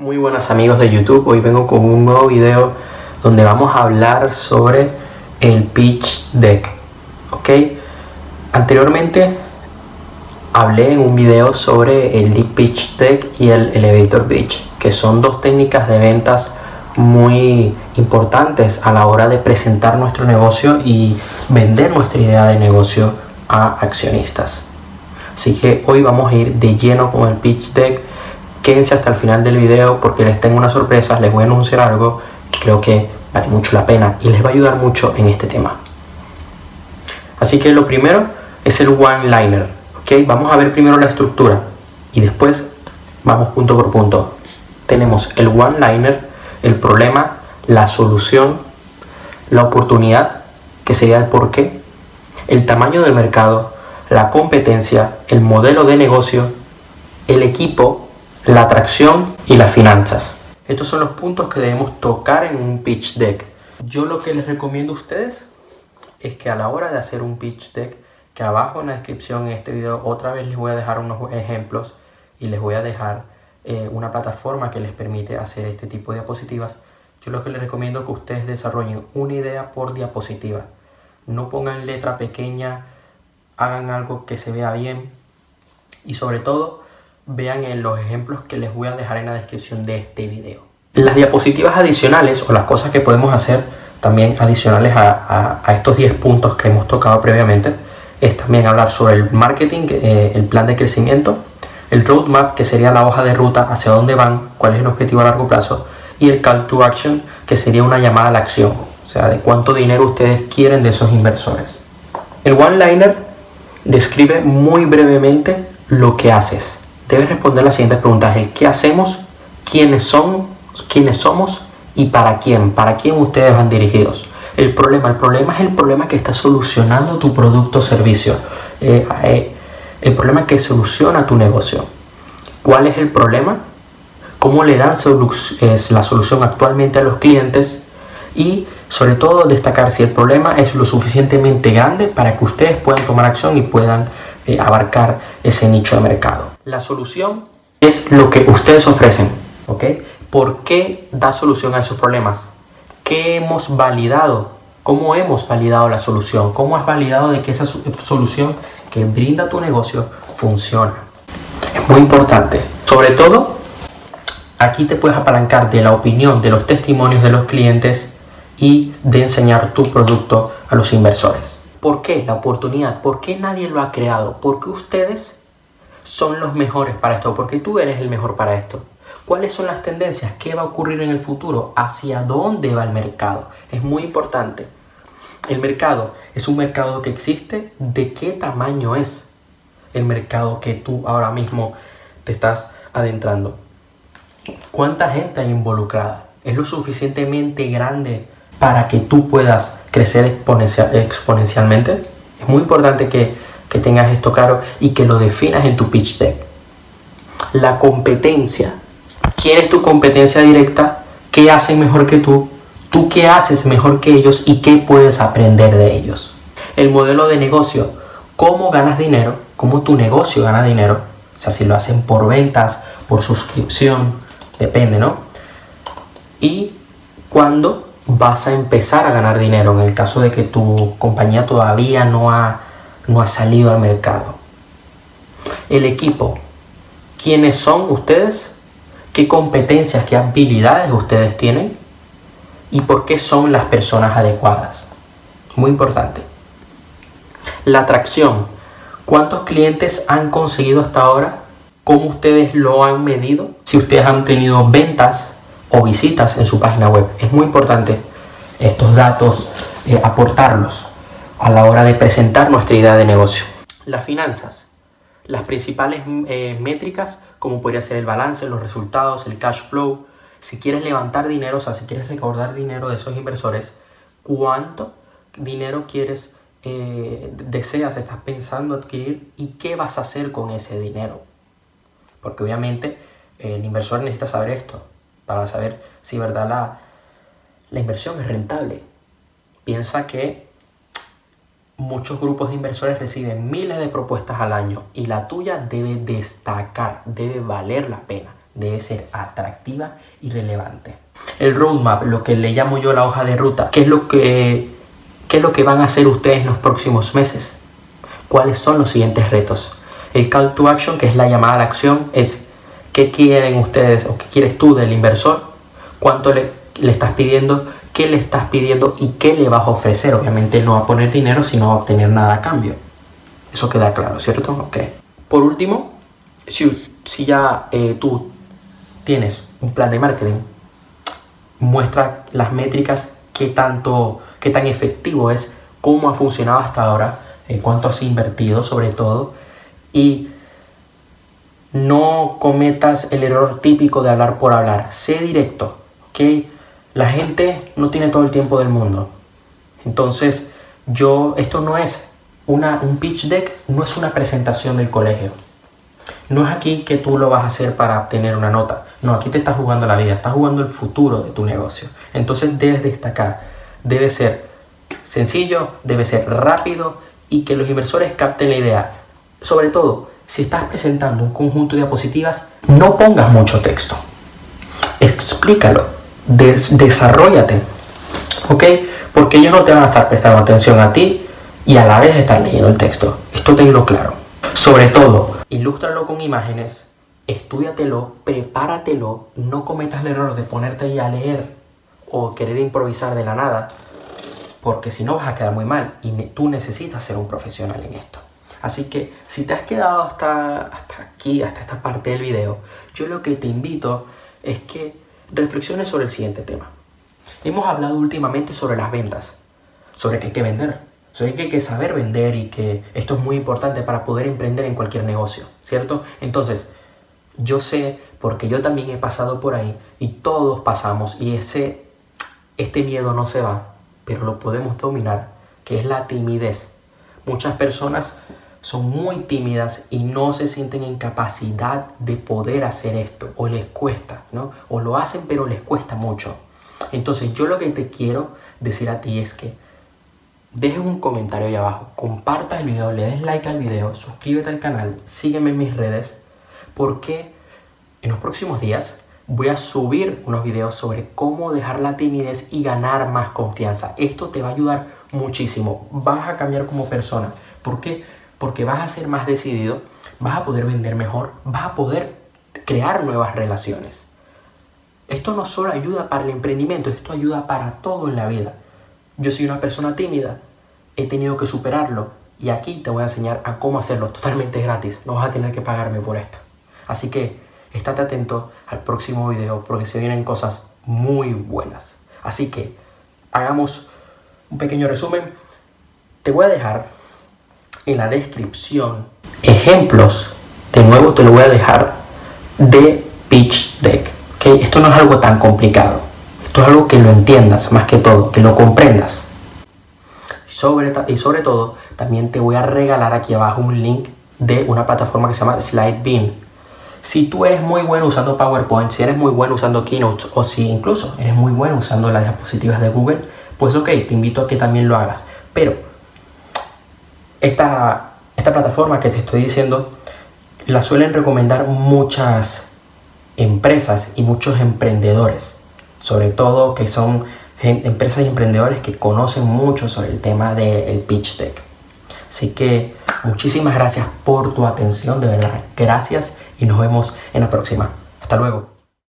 Muy buenas amigos de YouTube, hoy vengo con un nuevo video donde vamos a hablar sobre el pitch deck. ¿Ok? Anteriormente hablé en un video sobre el deep pitch deck y el elevator pitch, que son dos técnicas de ventas muy importantes a la hora de presentar nuestro negocio y vender nuestra idea de negocio a accionistas. Así que hoy vamos a ir de lleno con el pitch deck quédense hasta el final del video porque les tengo una sorpresa, les voy a anunciar algo que creo que vale mucho la pena y les va a ayudar mucho en este tema. Así que lo primero es el one-liner, ¿ok? Vamos a ver primero la estructura y después vamos punto por punto. Tenemos el one-liner, el problema, la solución, la oportunidad, que sería el porqué, el tamaño del mercado, la competencia, el modelo de negocio, el equipo, la atracción y las finanzas. Estos son los puntos que debemos tocar en un pitch deck. Yo lo que les recomiendo a ustedes es que a la hora de hacer un pitch deck, que abajo en la descripción en este video otra vez les voy a dejar unos ejemplos y les voy a dejar eh, una plataforma que les permite hacer este tipo de diapositivas. Yo lo que les recomiendo es que ustedes desarrollen una idea por diapositiva. No pongan letra pequeña, hagan algo que se vea bien y sobre todo vean en los ejemplos que les voy a dejar en la descripción de este video. Las diapositivas adicionales o las cosas que podemos hacer también adicionales a, estos 10 puntos que hemos tocado previamente es también hablar sobre el marketing, eh, el plan de crecimiento, el roadmap, que sería la hoja de ruta hacia dónde van, cuál es el objetivo a largo plazo, y el call to action, que sería una llamada a la acción, o sea, de cuánto dinero ustedes quieren de esos inversores. El one-liner describe muy brevemente lo que haces debes responder las siguientes preguntas. El qué hacemos, quiénes son, somos y para quién, para quién ustedes van dirigidos. El problema, el problema es el problema que está solucionando tu producto o servicio. Eh, eh, el problema que soluciona tu negocio. ¿Cuál es el problema? ¿Cómo le dan la solución actualmente a los clientes? Y sobre todo destacar si el problema es lo suficientemente grande para que ustedes puedan tomar acción y puedan eh, abarcar ese nicho de mercado. La solución es lo que ustedes ofrecen, ¿ok? ¿Por qué da solución a esos problemas? ¿Qué hemos validado? ¿Cómo hemos validado la solución? ¿Cómo has validado de que esa solución que brinda tu negocio funciona? Es muy importante. Sobre todo, aquí te puedes apalancar de la opinión, de los testimonios de los clientes y de enseñar tu producto a los inversores. ¿Por qué la oportunidad? ¿Por qué nadie lo ha creado? ¿Por qué ustedes son los mejores para esto? ¿Por qué tú eres el mejor para esto? ¿Cuáles son las tendencias? ¿Qué va a ocurrir en el futuro? ¿Hacia dónde va el mercado? Es muy importante. El mercado es un mercado que existe. ¿De qué tamaño es el mercado que tú ahora mismo te estás adentrando? ¿Cuánta gente hay involucrada? ¿Es lo suficientemente grande para que tú puedas crecer exponencialmente. Es muy importante que, que tengas esto claro y que lo definas en tu pitch deck. La competencia. ¿Quién es tu competencia directa? ¿Qué hacen mejor que tú? ¿Tú qué haces mejor que ellos y qué puedes aprender de ellos? El modelo de negocio. ¿Cómo ganas dinero? ¿Cómo tu negocio gana dinero? O sea, si lo hacen por ventas, por suscripción, depende, ¿no? Y cuándo vas a empezar a ganar dinero en el caso de que tu compañía todavía no ha, no ha salido al mercado. El equipo. ¿Quiénes son ustedes? ¿Qué competencias, qué habilidades ustedes tienen? ¿Y por qué son las personas adecuadas? Muy importante. La atracción. ¿Cuántos clientes han conseguido hasta ahora? ¿Cómo ustedes lo han medido? Si ustedes han tenido ventas o visitas en su página web. Es muy importante estos datos, eh, aportarlos a la hora de presentar nuestra idea de negocio. Las finanzas. Las principales eh, métricas, como podría ser el balance, los resultados, el cash flow. Si quieres levantar dinero, o sea, si quieres recordar dinero de esos inversores, ¿cuánto dinero quieres, eh, deseas, estás pensando adquirir y qué vas a hacer con ese dinero? Porque obviamente el inversor necesita saber esto para saber si verdad la, la inversión es rentable. Piensa que muchos grupos de inversores reciben miles de propuestas al año y la tuya debe destacar, debe valer la pena, debe ser atractiva y relevante. El roadmap, lo que le llamo yo la hoja de ruta, ¿qué es lo que, qué es lo que van a hacer ustedes en los próximos meses? ¿Cuáles son los siguientes retos? El call to action, que es la llamada a la acción, es qué quieren ustedes o qué quieres tú del inversor, cuánto le, le estás pidiendo, qué le estás pidiendo y qué le vas a ofrecer. Obviamente no a poner dinero, sino a obtener nada a cambio. Eso queda claro, ¿cierto? Ok. Por último, si, ya eh, tú tienes un plan de marketing, muestra las métricas, qué, tanto, qué tan efectivo es, cómo ha funcionado hasta ahora, en cuánto has invertido sobre todo, y no cometas el error típico de hablar por hablar. Sé directo, ¿ok? La gente no tiene todo el tiempo del mundo. Entonces, yo, esto no es una, un pitch deck, no es una presentación del colegio. No es aquí que tú lo vas a hacer para obtener una nota. No, aquí te estás jugando la vida, estás jugando el futuro de tu negocio. Entonces debes destacar, debe ser sencillo, debe ser rápido y que los inversores capten la idea. Sobre todo, si estás presentando un conjunto de diapositivas, no pongas mucho texto. Explícalo, des desarrollate, ¿ok? Porque ellos no te van a estar prestando atención a ti y a la vez estar leyendo el texto. Esto tenlo claro. Sobre todo, ilústralo con imágenes, estudiatelo, prepáratelo, no cometas el error de ponerte ahí a leer o querer improvisar de la nada, porque si no vas a quedar muy mal y tú necesitas ser un profesional en esto. Así que si te has quedado hasta, hasta aquí, hasta esta parte del video, yo lo que te invito es que reflexiones sobre el siguiente tema. Hemos hablado últimamente sobre las ventas, sobre que hay que vender, sobre que hay que saber vender y que esto es muy importante para poder emprender en cualquier negocio, ¿cierto? Entonces, yo sé, porque yo también he pasado por ahí y todos pasamos y ese, este miedo no se va, pero lo podemos dominar, que es la timidez. Muchas personas son muy tímidas y no se sienten en capacidad de poder hacer esto o les cuesta, ¿no? O lo hacen pero les cuesta mucho. Entonces yo lo que te quiero decir a ti es que dejes un comentario ahí abajo, compartas el video, le des like al video, suscríbete al canal, sígueme en mis redes, porque en los próximos días voy a subir unos videos sobre cómo dejar la timidez y ganar más confianza. Esto te va a ayudar muchísimo, vas a cambiar como persona. ¿Por qué? Porque vas a ser más decidido, vas a poder vender mejor, vas a poder crear nuevas relaciones. Esto no solo ayuda para el emprendimiento, esto ayuda para todo en la vida. Yo soy una persona tímida, he tenido que superarlo y aquí te voy a enseñar a cómo hacerlo totalmente gratis. No vas a tener que pagarme por esto. Así que estate atento al próximo video porque se vienen cosas muy buenas. Así que hagamos un pequeño resumen. Te voy a dejar en la descripción ejemplos, de nuevo te lo voy a dejar, de pitch deck. ¿okay? Esto no es algo tan complicado, esto es algo que lo entiendas más que todo, que lo comprendas. Sobre, y sobre todo, también te voy a regalar aquí abajo un link de una plataforma que se llama SlideBeam. Si tú eres muy bueno usando PowerPoint, si eres muy bueno usando Keynote o si incluso eres muy bueno usando las diapositivas de Google, pues ok, te invito a que también lo hagas. Pero esta, esta plataforma que te estoy diciendo la suelen recomendar muchas empresas y muchos emprendedores, sobre todo que son empresas y emprendedores que conocen mucho sobre el tema del pitch deck. Así que muchísimas gracias por tu atención, de verdad, gracias y nos vemos en la próxima. Hasta luego.